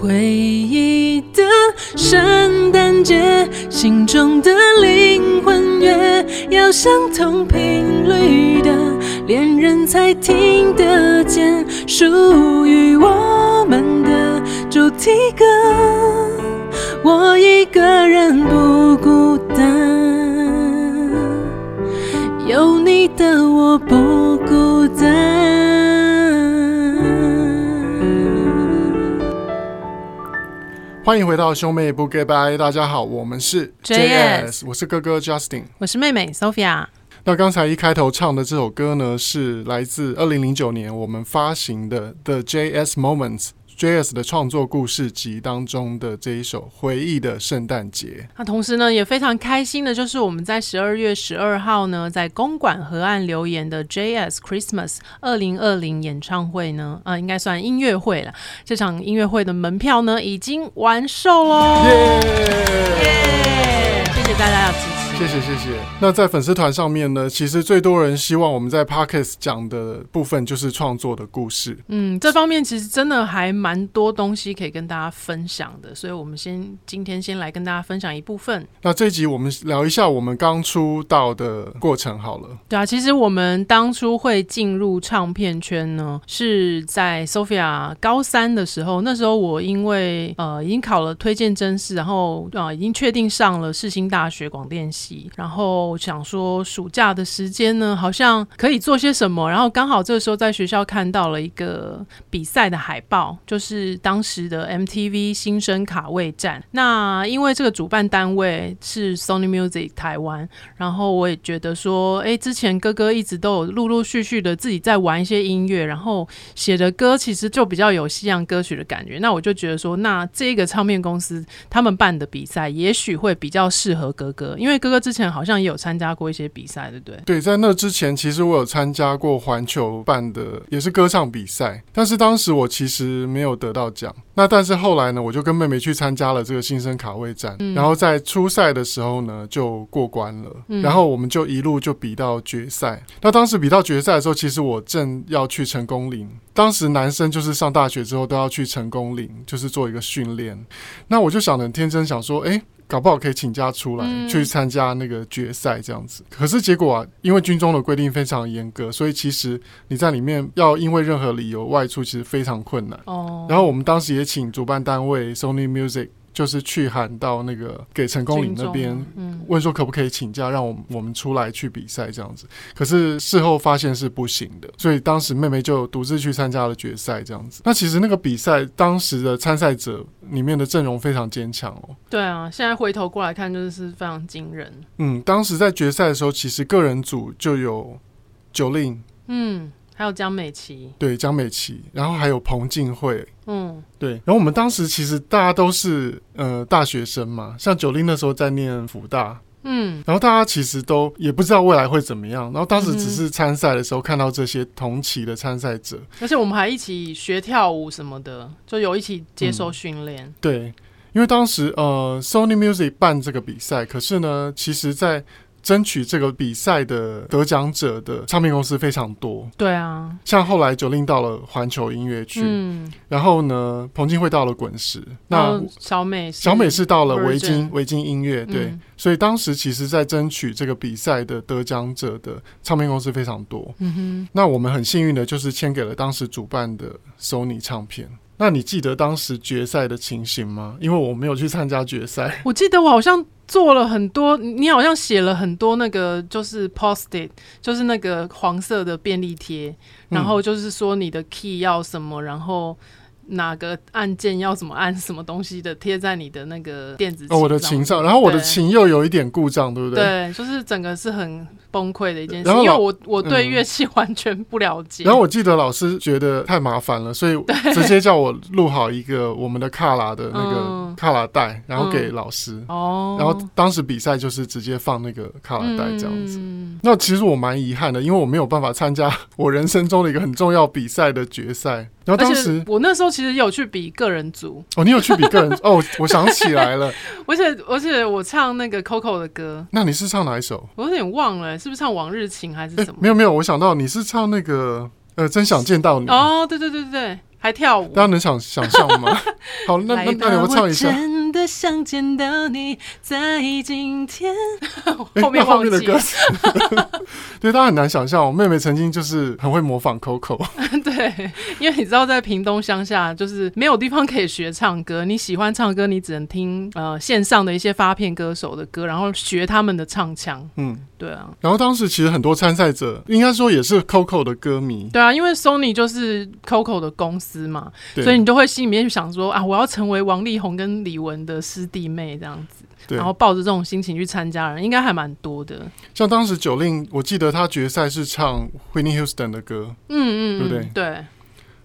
回忆的圣诞节，心中的灵魂乐要相同频率的恋人才听得见，属于我们的主题歌。我一个人不孤单，有你的我不欢迎回到兄妹不 goodbye，大家好，我们是 JS，我是哥哥 Justin，我是妹妹 Sophia。那刚才一开头唱的这首歌呢，是来自二零零九年我们发行的 The JS Moments。JS 的创作故事集当中的这一首回忆的圣诞节，那同时呢也非常开心的，就是我们在十二月十二号呢，在公馆河岸留言的 JS Christmas 二零二零演唱会呢，啊、呃，应该算音乐会了。这场音乐会的门票呢已经完售喽，耶！谢谢大家的支持。谢谢谢谢。那在粉丝团上面呢，其实最多人希望我们在 Podcast 讲的部分就是创作的故事。嗯，这方面其实真的还蛮多东西可以跟大家分享的，所以我们先今天先来跟大家分享一部分。那这一集我们聊一下我们刚出道的过程好了。对啊，其实我们当初会进入唱片圈呢，是在 Sophia 高三的时候。那时候我因为呃已经考了推荐真试，然后啊、呃、已经确定上了世新大学广电系。然后想说暑假的时间呢，好像可以做些什么。然后刚好这个时候在学校看到了一个比赛的海报，就是当时的 MTV 新生卡位战。那因为这个主办单位是 Sony Music 台湾，然后我也觉得说，哎，之前哥哥一直都有陆陆续续的自己在玩一些音乐，然后写的歌其实就比较有西洋歌曲的感觉。那我就觉得说，那这个唱片公司他们办的比赛，也许会比较适合哥哥，因为哥哥。之前好像也有参加过一些比赛，对不对？对，在那之前，其实我有参加过环球办的，也是歌唱比赛，但是当时我其实没有得到奖。那但是后来呢，我就跟妹妹去参加了这个新生卡位战，嗯、然后在初赛的时候呢就过关了，嗯、然后我们就一路就比到决赛。那当时比到决赛的时候，其实我正要去成功岭，当时男生就是上大学之后都要去成功岭，就是做一个训练。那我就想得很天真，想说，哎。搞不好可以请假出来、嗯、去参加那个决赛这样子，可是结果啊，因为军中的规定非常严格，所以其实你在里面要因为任何理由外出，其实非常困难。哦，然后我们当时也请主办单位 Sony Music。就是去喊到那个给成功岭那边，问说可不可以请假，让我我们出来去比赛这样子。可是事后发现是不行的，所以当时妹妹就独自去参加了决赛这样子。那其实那个比赛当时的参赛者里面的阵容非常坚强哦。对啊，现在回头过来看就是非常惊人。嗯，当时在决赛的时候，其实个人组就有 Jolin，嗯。还有江美琪，对江美琪，然后还有彭靖惠，嗯，对。然后我们当时其实大家都是呃大学生嘛，像 Jolin 那时候在念福大，嗯，然后大家其实都也不知道未来会怎么样。然后当时只是参赛的时候看到这些同期的参赛者，而且我们还一起学跳舞什么的，就有一起接受训练。嗯，对，因为当时呃 Sony Music 办这个比赛，可是呢，其实在争取这个比赛的得奖者的唱片公司非常多，对啊，像后来 Jolin 到了环球音乐去，嗯，然后呢，彭靖惠到了滚石，那小美小美是到了维京维京音乐，对，嗯、所以当时其实在争取这个比赛的得奖者的唱片公司非常多，嗯哼，那我们很幸运的就是签给了当时主办的 Sony 唱片。那你记得当时决赛的情形吗？因为我没有去参加决赛。我记得我好像做了很多，你好像写了很多那个就是 post-it，就是那个黄色的便利贴，然后就是说你的 key 要什么，然后。哪个按键要怎么按什么东西的贴在你的那个电子琴上，哦，我的琴上，然后我的琴又有一点故障，对不对？对，就是整个是很崩溃的一件事，因为我我对乐器完全不了解，嗯。然后我记得老师觉得太麻烦了，所以 直接叫我录好一个我们的卡拉的那个卡拉带，然后给老师。哦，嗯，然后当时比赛就是直接放那个卡拉带这样子。嗯，那其实我蛮遗憾的，因为我没有办法参加 我人生中的一个很重要比赛的决赛。然后当时我那时候其实有去比个人组哦，你有去比个人哦，我想起来了，而且而且我唱那个 Coco 的歌，那你是唱哪一首？我有点忘了，是不是唱往日情还是什么？没有没有，我想到你是唱那个呃，真想见到你哦，对对对对对，还跳舞，大家能想想象吗？好，那那那你们唱一下。想见到你在今天。后面后面的歌词，对，大家很难想象。我妹妹曾经就是很会模仿 Coco。对，因为你知道，在屏东乡下，就是没有地方可以学唱歌。你喜欢唱歌，你只能听呃线上的一些发片歌手的歌，然后学他们的唱腔。嗯，对啊。然后当时其实很多参赛者，应该说也是 Coco 的歌迷。对啊，因为 Sony 就是 Coco 的公司嘛，所以你就会心里面想说啊，我要成为王力宏跟李玟的师弟妹这样子。然后抱着这种心情去参加的人，应该还蛮多的。像当时 Jolin，我记得他决赛是唱 Whitney Houston 的歌，嗯嗯，对不对？对。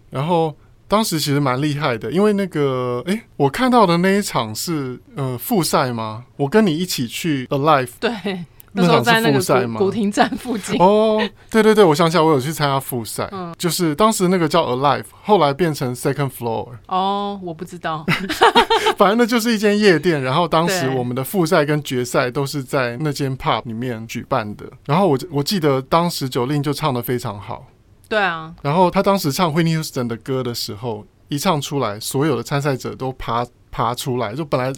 然后当时其实蛮厉害的，因为那个，哎，我看到的那一场是呃复赛吗？我跟你一起去 Alive，对。那时候在那个古亭站附近哦，对对对，我想起来，我有去参加复赛，嗯，就是当时那个叫 Alive，后来变成 Second Floor。哦，我不知道，反正那就是一间夜店，然后当时我们的复赛跟决赛都是在那间 Pub 里面举办的。然后我我记得当时 Jolin 就唱的非常好，对啊。然后他当时唱 Whitney Houston 的歌的时候，一唱出来，所有的参赛者都趴。爬出来，就本来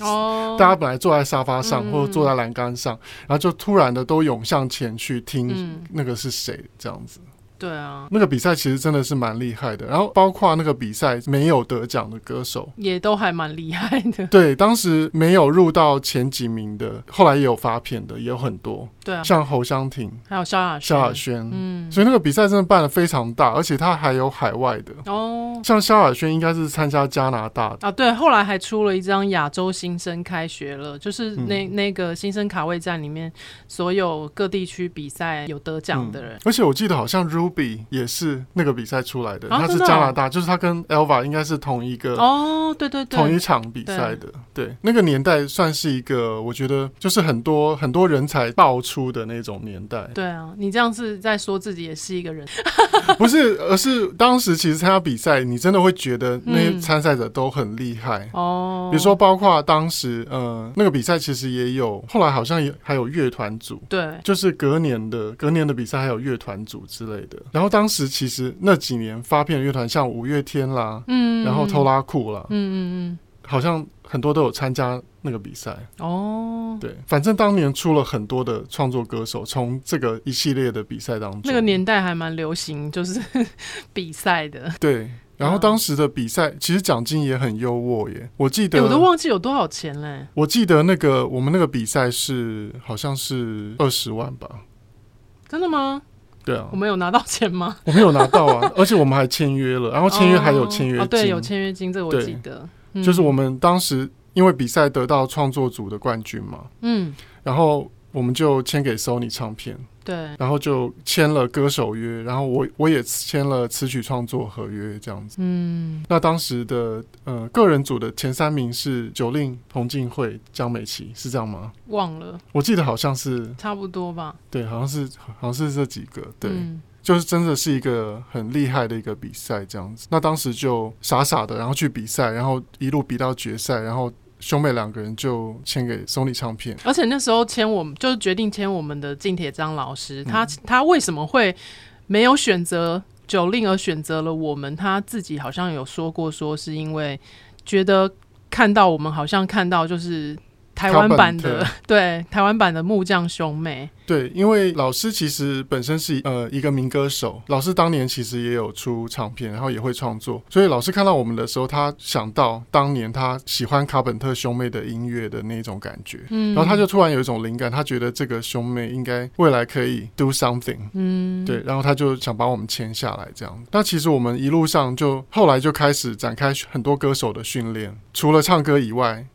大家本来坐在沙发上或者坐在栏杆上，然后就突然的都涌向前去听那个是谁这样子。对啊，那个比赛其实真的是蛮厉害的。然后包括那个比赛没有得奖的歌手，也都还蛮厉害的。对，当时没有入到前几名的，后来也有发片的，也有很多。对啊，像侯湘婷，还有萧亚萧亚轩，嗯，所以那个比赛真的办的非常大，而且他还有海外的哦。像萧亚轩应该是参加加拿大的啊，对，后来还出了一张亚洲新生开学了，就是那、嗯、那个新生卡位战里面所有各地区比赛有得奖的人、嗯。而且我记得好像 Ruby 也是那个比赛出来的，啊、他是加拿大，就是他跟 Elva 应该是同一个哦，对对对，同一场比赛的。对，对，那个年代算是一个，我觉得就是很多很多人才爆出。出的那种年代，对啊，你这样是在说自己也是一个人，不是，而是当时其实参加比赛，你真的会觉得那些参赛者都很厉害哦。嗯、比如说，包括当时呃那个比赛，其实也有后来好像也还有乐团组，对，就是隔年的隔年的比赛还有乐团组之类的。然后当时其实那几年发片乐团，像五月天啦，嗯，然后偷拉库啦，嗯嗯嗯，好像很多都有参加。那个比赛哦，对，反正当年出了很多的创作歌手，从这个一系列的比赛当中，那个年代还蛮流行，就是 比赛的。对，然后当时的比赛其实奖金也很优渥耶，我记得、欸、我都忘记有多少钱嘞。我记得那个我们那个比赛是好像是二十万吧？真的吗？对啊，我们有拿到钱吗？我们有拿到啊，而且我们还签约了，然后签约还有签约金，哦哦，对，有签约金，这个我记得，嗯、就是我们当时。因为比赛得到创作组的冠军嘛，嗯，然后我们就签给 Sony 唱片，对，然后就签了歌手约，然后我我也签了词曲创作合约这样子，嗯，那当时的呃个人组的前三名是 Jolin、彭靖惠、江美琪，是这样吗？忘了，我记得好像是差不多吧，对，好像是好像是这几个，对。嗯。就是真的是一个很厉害的一个比赛这样子，那当时就傻傻的，然后去比赛，然后一路比到决赛，然后兄妹两个人就签给 Sony 唱片。而且那时候签我们就是决定签我们的近铁张老师，他他为什么会没有选择 Jolin 而选择了我们？他自己好像有说过，说是因为觉得看到我们好像看到就是。台湾版的 对，台湾版的木匠兄妹。对，因为老师其实本身是呃一个民歌手，老师当年其实也有出唱片，然后也会创作，所以老师看到我们的时候，他想到当年他喜欢卡本特兄妹的音乐的那种感觉，嗯，然后他就突然有一种灵感，他觉得这个兄妹应该未来可以 do something，嗯，对，然后他就想把我们签下来这样。那其实我们一路上就后来就开始展开很多歌手的训练，除了唱歌以外。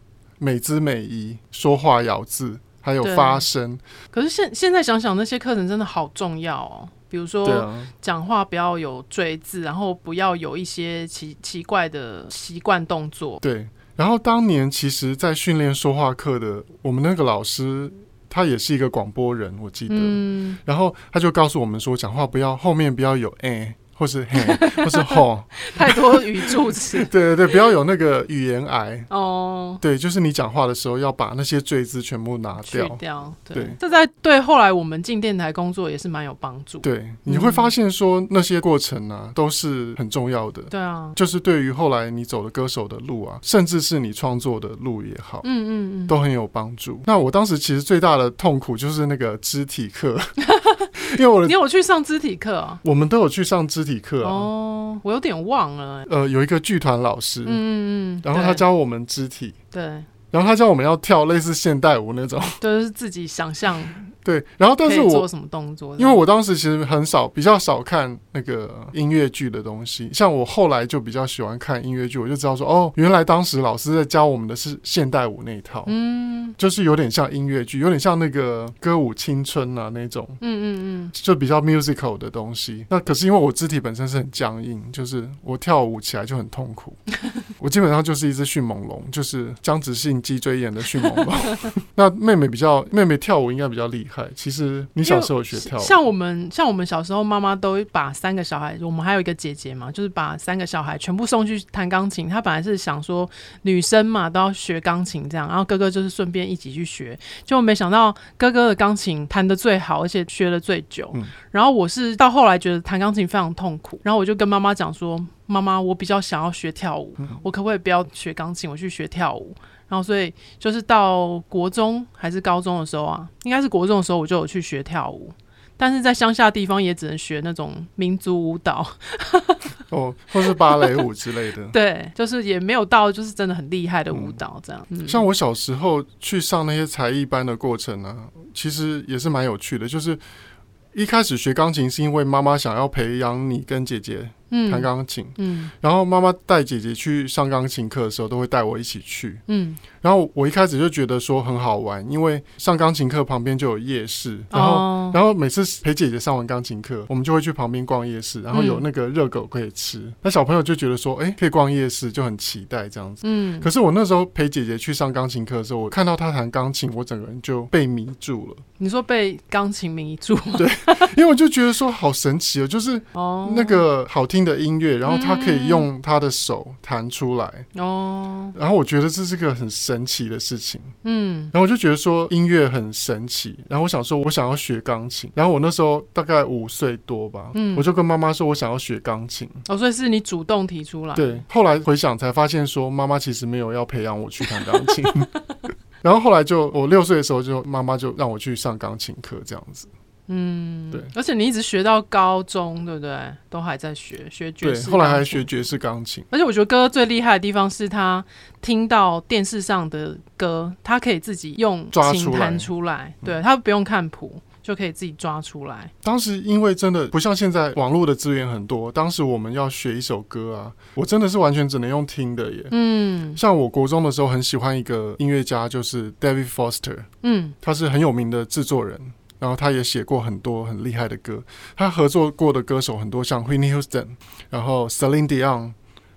美姿美仪、说话咬字，还有发声。可是现现在想想，那些课程真的好重要哦。比如说，讲话不要有赘字，然后不要有一些奇奇怪的习惯动作。对。然后当年其实，在训练说话课的，我们那个老师他也是一个广播人，我记得。嗯。然后他就告诉我们说，讲话不要后面不要有哎。或是嘿，或是吼，太多语助词。对对对，不要有那个语言癌哦。对，就是你讲话的时候要把那些赘字全部拿掉。去掉。对，对这在对后来我们进电台工作也是蛮有帮助。对，你会发现说那些过程啊都是很重要的。对啊，就是对于后来你走的歌手的路啊，甚至是你创作的路也好，嗯嗯嗯，都很有帮助。那我当时其实最大的痛苦就是那个肢体课，因为我你有去上肢体课啊？我们都有去上肢体课啊。哦，我有点忘了。呃，有一个剧团老师，嗯嗯，然后他教我们肢体，对，然后他教我们要跳类似现代舞那种，就是自己想象。对，然后但是我做什么动作？因为我当时其实很少，比较少看那个音乐剧的东西。像我后来就比较喜欢看音乐剧，我就知道说，哦，原来当时老师在教我们的是现代舞那一套，嗯，就是有点像音乐剧，有点像那个歌舞青春啊那种，嗯嗯嗯，就比较 musical 的东西。那可是因为我肢体本身是很僵硬，就是我跳舞起来就很痛苦，我基本上就是一只迅猛龙，就是僵直性脊椎炎的迅猛龙。那妹妹比较，妹妹跳舞应该比较厉害。其实你小时候学跳舞，像我们像我们小时候，妈妈都把三个小孩，我们还有一个姐姐嘛，就是把三个小孩全部送去弹钢琴。她本来是想说女生嘛都要学钢琴这样，然后哥哥就是顺便一起去学，就没想到哥哥的钢琴弹得最好，而且学了最久。嗯、然后我是到后来觉得弹钢琴非常痛苦，然后我就跟妈妈讲说：“妈妈，我比较想要学跳舞，我可不可以不要学钢琴，我去学跳舞？”然后，所以就是到国中还是高中的时候啊，应该是国中的时候，我就有去学跳舞。但是在乡下地方也只能学那种民族舞蹈，哦，或是芭蕾舞之类的。对，就是也没有到就是真的很厉害的舞蹈这样。嗯，像我小时候去上那些才艺班的过程呢，其实也是蛮有趣的。就是一开始学钢琴是因为妈妈想要培养你跟姐姐。嗯，弹钢琴，嗯，然后妈妈带姐姐去上钢琴课的时候，都会带我一起去，嗯，然后我一开始就觉得说很好玩，因为上钢琴课旁边就有夜市，然后，哦、然后每次陪姐姐上完钢琴课，我们就会去旁边逛夜市，然后有那个热狗可以吃，嗯、那小朋友就觉得说，哎，可以逛夜市，就很期待这样子，嗯，可是我那时候陪姐姐去上钢琴课的时候，我看到她弹钢琴，我整个人就被迷住了。你说被钢琴迷住？对，因为我就觉得说好神奇哦，就是那个好听的音乐，然后他可以用他的手弹出来。哦，然后我觉得这是个很神奇的事情，嗯，然后我就觉得说音乐很神奇，然后我想说我想要学钢琴，然后我那时候大概五岁多吧，嗯，我就跟妈妈说我想要学钢琴，哦，所以是你主动提出来，对，后来回想才发现说妈妈其实没有要培养我去弹钢琴，然后后来就我六岁的时候就妈妈就让我去上钢琴课这样子。嗯，对，而且你一直学到高中，对不对？都还在学学爵士，对，后来还学爵士钢琴。而且我觉得哥哥最厉害的地方是他听到电视上的歌，他可以自己用琴弹出来，对，他不用看谱就可以自己抓出来。当时因为真的不像现在网络的资源很多，当时我们要学一首歌啊，我真的是完全只能用听的耶。嗯，像我国中的时候很喜欢一个音乐家，就是 David Foster，嗯，他是很有名的制作人。然后他也写过很多很厉害的歌，他合作过的歌手很多，像 Whitney Houston，然后 Celine Dion、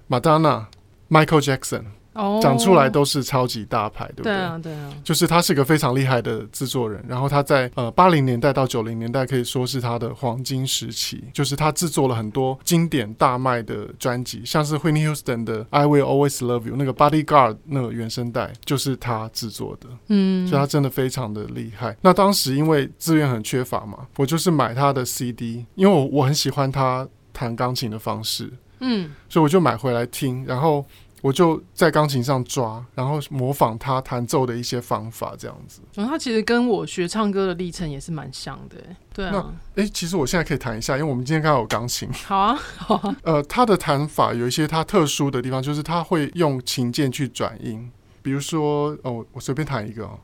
Madonna、Michael Jackson。哦，讲出来都是超级大牌，对不对？对啊，对啊。就是他是个非常厉害的制作人，然后他在呃八零年代到九零年代可以说是他的黄金时期，就是他制作了很多经典大卖的专辑，像是 Whitney Houston 的 I Will Always Love You 那个 Bodyguard 那个原声带就是他制作的，嗯，所以他真的非常的厉害。那当时因为资源很缺乏嘛，我就是买他的 CD，因为我我很喜欢他弹钢琴的方式，嗯，所以我就买回来听，然后。我就在钢琴上抓，然后模仿他弹奏的一些方法，这样子。然后他其实跟我学唱歌的历程也是蛮像的，对啊。那诶，其实我现在可以弹一下，因为我们今天刚好有钢琴。好啊，好啊。呃，他的弹法有一些他特殊的地方，就是他会用琴键去转音，比如说，哦，我随便弹一个哦。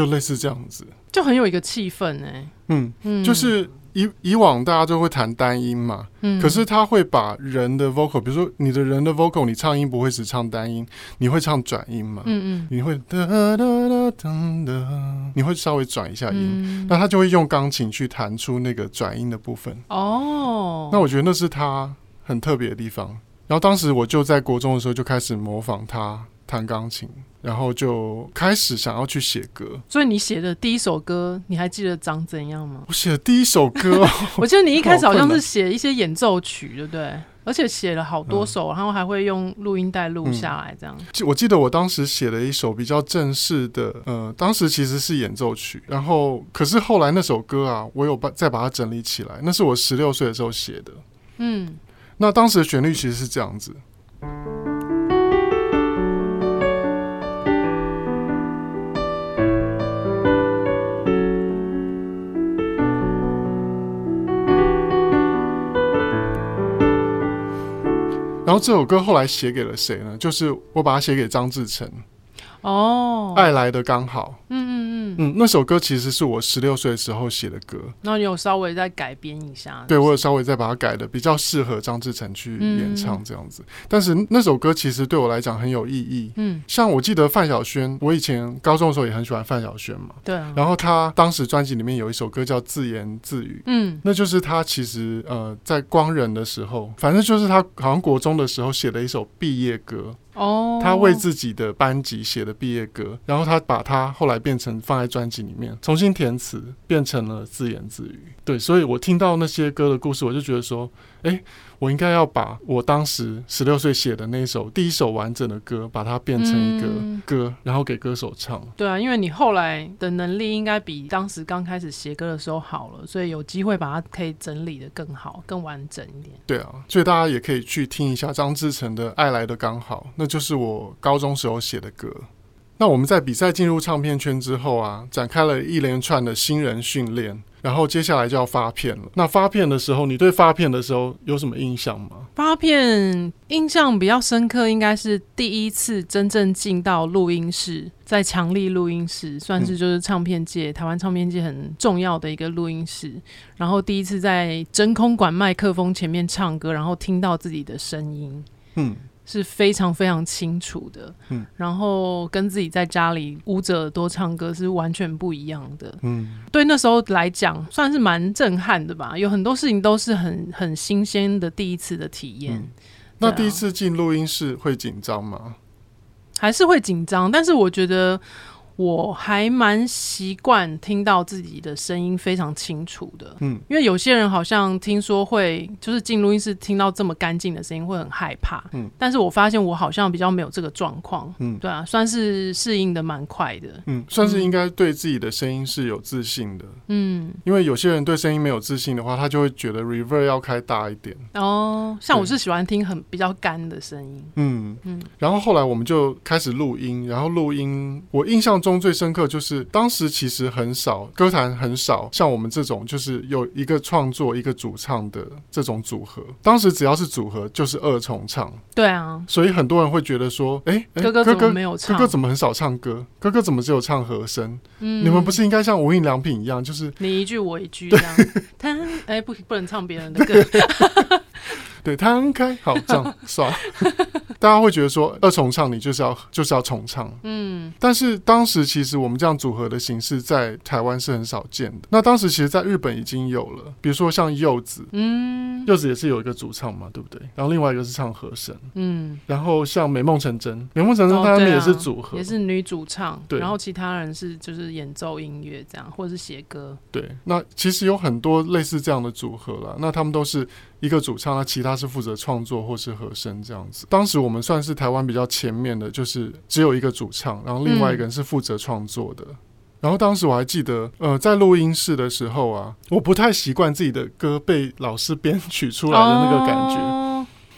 就类似这样子，就很有一个气氛哎。嗯嗯，就是以以往大家都会弹单音嘛，嗯，可是他会把人的 vocal，比如说你的人的 vocal，你唱音不会只唱单音，你会唱转音嘛，嗯嗯，你会哒哒哒哒哒，你会稍微转一下音，那他就会用钢琴去弹出那个转音的部分。哦，那我觉得那是他很特别的地方。然后当时我就在国中的时候就开始模仿他弹钢琴，然后就开始想要去写歌。所以你写的第一首歌，你还记得长怎样吗？我写的第一首歌，我记得你一开始好像是写一些演奏曲，对不对？而且写了好多首，嗯、然后还会用录音带录下来，这样、嗯。我记得我当时写了一首比较正式的，呃，当时其实是演奏曲，然后可是后来那首歌啊，我有把再把它整理起来，那是我十六岁的时候写的。嗯，那当时的旋律其实是这样子。然后这首歌后来写给了谁呢？就是我把它写给张志成。哦，爱来的刚好。嗯嗯那首歌其实是我十六岁的时候写的歌。那你有稍微再改编一下？对，我有稍微再把它改的比较适合张志成去演唱这样子。嗯、但是那首歌其实对我来讲很有意义。嗯，像我记得范晓萱，我以前高中的时候也很喜欢范晓萱嘛。对、啊。然后他当时专辑里面有一首歌叫《自言自语》。嗯，那就是他其实呃在光仁的时候，反正就是他好像国中的时候写的一首毕业歌。哦他为自己的班级写的毕业歌，然后他把它后来变成放在专辑里面，重新填词，变成了自言自语。对，所以我听到那些歌的故事，我就觉得说，哎。我应该要把我当时十六岁写的那首第一首完整的歌，把它变成一个歌，嗯、然后给歌手唱。对啊，因为你后来的能力应该比当时刚开始写歌的时候好了，所以有机会把它可以整理的更好、更完整一点。对啊，所以大家也可以去听一下张志成的《爱来的刚好》，那就是我高中时候写的歌。那我们在比赛进入唱片圈之后啊，展开了一连串的新人训练。然后接下来就要发片了。那发片的时候，你对发片的时候有什么印象吗？发片印象比较深刻，应该是第一次真正进到录音室，在强力录音室，算是就是唱片界、嗯、台湾唱片界很重要的一个录音室。然后第一次在真空管麦克风前面唱歌，然后听到自己的声音。嗯。是非常非常清楚的，嗯，然后跟自己在家里捂着耳朵唱歌是完全不一样的，嗯，对，那时候来讲算是蛮震撼的吧，有很多事情都是很很新鲜的第一次的体验。嗯，那第一次进录音室会紧张吗？还是会紧张，但是我觉得。我还蛮习惯听到自己的声音非常清楚的，嗯，因为有些人好像听说会就是进录音室听到这么干净的声音会很害怕，嗯，但是我发现我好像比较没有这个状况，嗯，对啊，算是适应的蛮快的，嗯，算是应该对自己的声音是有自信的，嗯，因为有些人对声音没有自信的话，他就会觉得 reverb 要开大一点，哦，像我是喜欢听很比较干的声音，嗯。嗯，然后后来我们就开始录音，然后录音，我印象中。最深刻就是当时其实很少歌坛很少像我们这种就是有一个创作一个主唱的这种组合。当时只要是组合就是二重唱。对啊，所以很多人会觉得说，哎、欸，哥哥怎么没有唱？哥哥怎么很少唱歌？哥哥怎么只有唱和声？嗯，你们不是应该像无印良品一样，就是你一句我一句这样？他哎、欸，不不能唱别人的歌。对，摊开好这样算了。大家会觉得说二重唱你就是要就是要重唱，嗯，但是当时其实我们这样组合的形式在台湾是很少见的。那当时其实，在日本已经有了，比如说像柚子，嗯，柚子也是有一个主唱嘛，对不对？然后另外一个是唱和声，嗯，然后像美梦成真，美梦成真他们也是组合，也是女主唱，对，然后其他人是就是演奏音乐这样，或者是写歌，对。那其实有很多类似这样的组合啦，那他们都是一个主唱，那其他是负责创作或是和声这样子。当时我。们算是台湾比较前面的，就是只有一个主唱，然后另外一个人是负责创作的。然后当时我还记得，呃，在录音室的时候啊，我不太习惯自己的歌被老师编曲出来的那个感觉，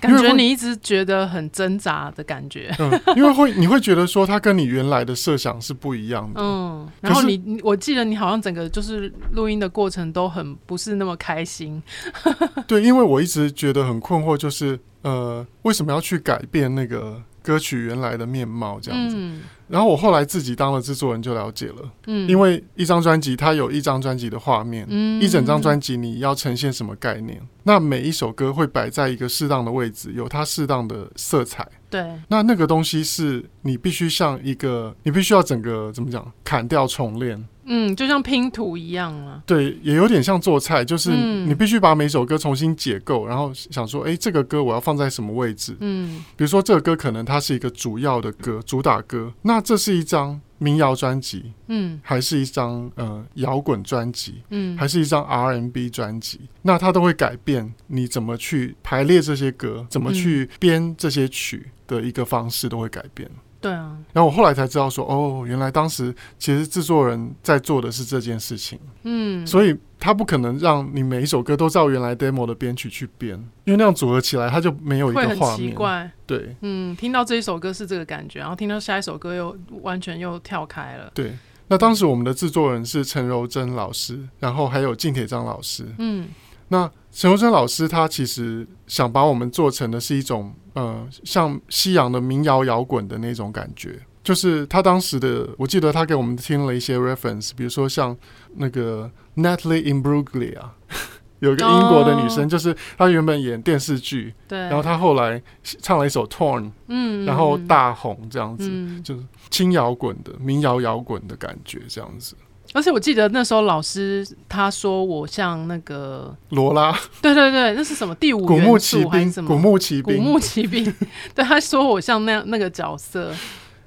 感觉你一直觉得很挣扎的感觉。嗯，因为会你会觉得说，它跟你原来的设想是不一样的。嗯，然后你，我记得你好像整个就是录音的过程都很不是那么开心。对，因为我一直觉得很困惑，就是。呃，为什么要去改变那个歌曲原来的面貌这样子？嗯、然后我后来自己当了制作人就了解了，嗯，因为一张专辑它有一张专辑的画面，嗯，一整张专辑你要呈现什么概念？嗯、那每一首歌会摆在一个适当的位置，有它适当的色彩，对，那那个东西是你必须像一个，你必须要整个怎么讲，砍掉重练。嗯，就像拼图一样啊。对，也有点像做菜，就是你必须把每首歌重新解构，然后想说，哎、欸，这个歌我要放在什么位置？嗯，比如说这个歌可能它是一个主要的歌，主打歌，那这是一张民谣专辑，嗯，还是一张呃摇滚专辑，嗯，还是一张 R&B 专辑，那它都会改变你怎么去排列这些歌，怎么去编这些曲的一个方式都会改变。对啊，然后我后来才知道说，哦，原来当时其实制作人在做的是这件事情，嗯，所以他不可能让你每一首歌都照原来 demo 的编曲去编，因为那样组合起来他就没有一个画面。对，嗯，听到这一首歌是这个感觉，然后听到下一首歌又完全又跳开了。对，那当时我们的制作人是陈柔贞老师，然后还有靳铁章老师，嗯。那陈柔贞老师他其实想把我们做成的是一种呃，像西洋的民谣摇滚的那种感觉，就是他当时的，我记得他给我们听了一些 reference，比如说像那个 Natalie Imbruglia，有一个英国的女生，就是她原本演电视剧，对，然后她后来唱了一首 Torn，嗯，然后大红这样子，就是轻摇滚的民谣摇滚的感觉这样子。而且我记得那时候老师他说我像那个罗拉，对对对，那是什么第五元素还是什么？古墓奇兵，古墓奇兵。对，他说我像那样那个角色，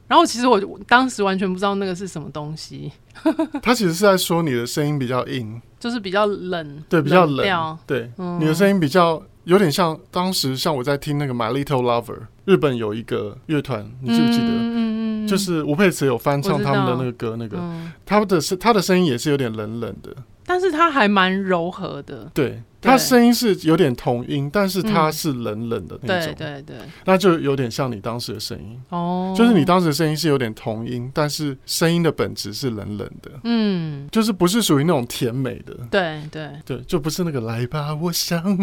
然后其实我当时完全不知道那个是什么东西。他其实是在说你的声音比较硬，就是比较冷，对，比较冷，对，嗯、你的声音比较有点像当时像我在听那个 My Little Lover，日本有一个乐团，你记不记得？嗯就是吴佩慈有翻唱他们的那个歌，那个、嗯、他的声他的声音也是有点冷冷的，但是他还蛮柔和的，对。他声音是有点童音，但是他是冷冷的那种，对对对，那就有点像你当时的声音。哦，就是你当时的声音是有点童音，但是声音的本质是冷冷的，嗯，就是不是属于那种甜美的，对对。对，就不是那个来吧，我想，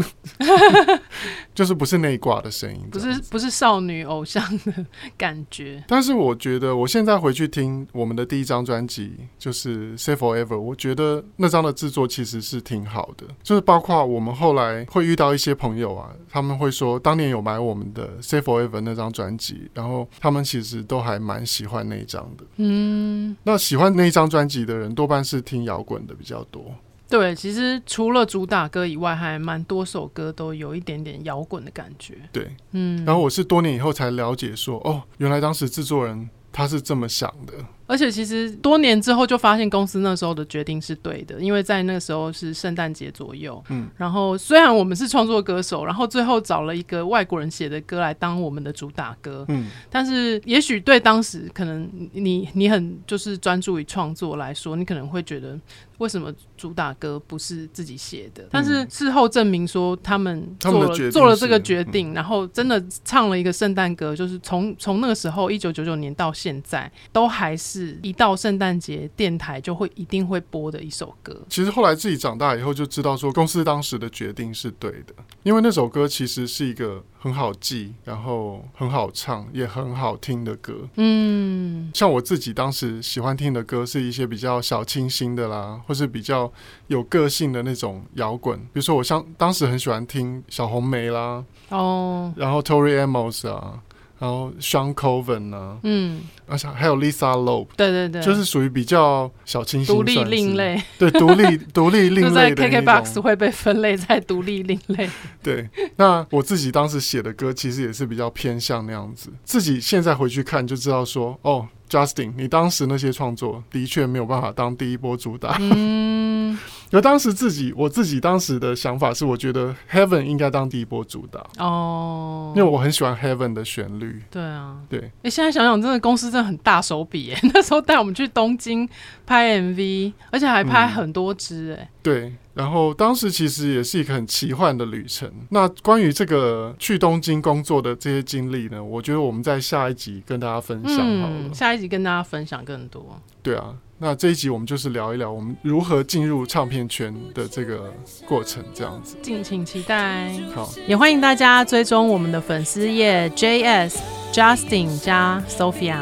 就是不是那一挂的声音，不是不是少女偶像的感觉。但是我觉得我现在回去听我们的第一张专辑，就是《Say Forever》，我觉得那张的制作其实是挺好的，就是包括。我们后来会遇到一些朋友啊，他们会说当年有买我们的《Say Forever》那张专辑，然后他们其实都还蛮喜欢那一张的。嗯，那喜欢那一张专辑的人多半是听摇滚的比较多。对，其实除了主打歌以外，还蛮多首歌都有一点点摇滚的感觉。对，嗯。然后我是多年以后才了解说，哦，原来当时制作人他是这么想的。而且其实多年之后就发现公司那时候的决定是对的，因为在那个时候是圣诞节左右，嗯，然后虽然我们是创作歌手，然后最后找了一个外国人写的歌来当我们的主打歌，嗯，但是也许对当时可能你你很就是专注于创作来说，你可能会觉得为什么主打歌不是自己写的？但是事后证明说他们做了做了这个决定，然后真的唱了一个圣诞歌，就是从从那个时候一九九九年到现在都还是。一到圣诞节，电台就会一定会播的一首歌。其实后来自己长大以后就知道，说公司当时的决定是对的，因为那首歌其实是一个很好记，然后很好唱，也很好听的歌。嗯，像我自己当时喜欢听的歌，是一些比较小清新的啦，或是比较有个性的那种摇滚。比如说，我像当时很喜欢听小红梅啦，哦，然后 Tori Amos 啊。然后 Shawn Colvin 呢，嗯，而且还有 Lisa Loeb，对对对，就是属于比较小清新、独立另类，对，独立独立 另类的在 KKBOX 会被分类在独立另类。对，那我自己当时写的歌其实也是比较偏向那样子，自己现在回去看就知道说，哦，Justin，你当时那些创作的确没有办法当第一波主打。嗯。而当时自己，我自己当时的想法是，我觉得 Heaven 应该当第一波主打哦，因为我很喜欢 Heaven 的旋律。对啊，对。哎、欸，现在想想，真的公司真的很大手笔哎，那时候带我们去东京拍 MV，而且还拍很多支哎、嗯。对，然后当时其实也是一个很奇幻的旅程。那关于这个去东京工作的这些经历呢，我觉得我们在下一集跟大家分享好了。嗯、下一集跟大家分享更多。对啊。那这一集我们就是聊一聊我们如何进入唱片圈的这个过程，这样子，敬请期待。好，也欢迎大家追踪我们的粉丝页 JS Justin 加 Sophia，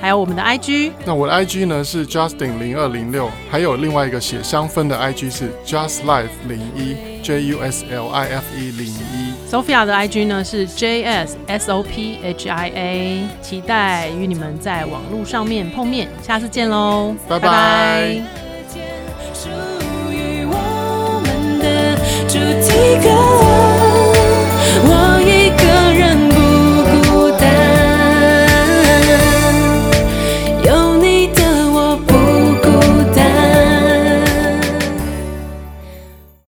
还有我们的 IG，那我的 IG 呢是 Justin 零二零六，还有另外一个写香氛的 IG 是 Just Life 零一 J U S L I F E 零一。Sophia 的 IG 呢是 J S S O P H I A，期待与你们在网络上面碰面，下次见喽，拜拜。